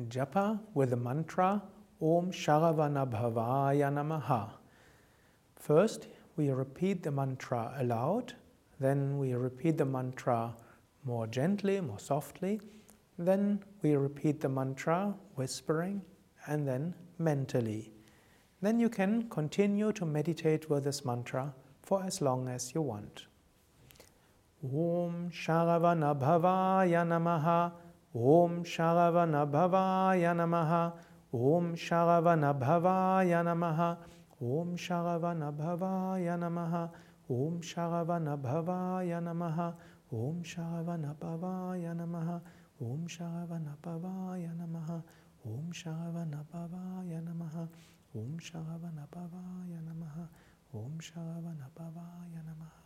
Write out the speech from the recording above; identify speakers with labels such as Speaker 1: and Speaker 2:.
Speaker 1: japa with the mantra Om Sharavanabhavaya Namaha. First, we repeat the mantra aloud, then we repeat the mantra more gently, more softly, then we repeat the mantra whispering, and then mentally. Then you can continue to meditate with this mantra for as long as you want. Om Sharavanabhavaya Namaha ॐ शव नमः। ॐ शव नमः। ॐ शव नमः। ॐ शव नमः। ॐ शनपवाय नमः। ॐ श नमः। ॐ श नमः। ॐ श नमः। ॐ श नमः।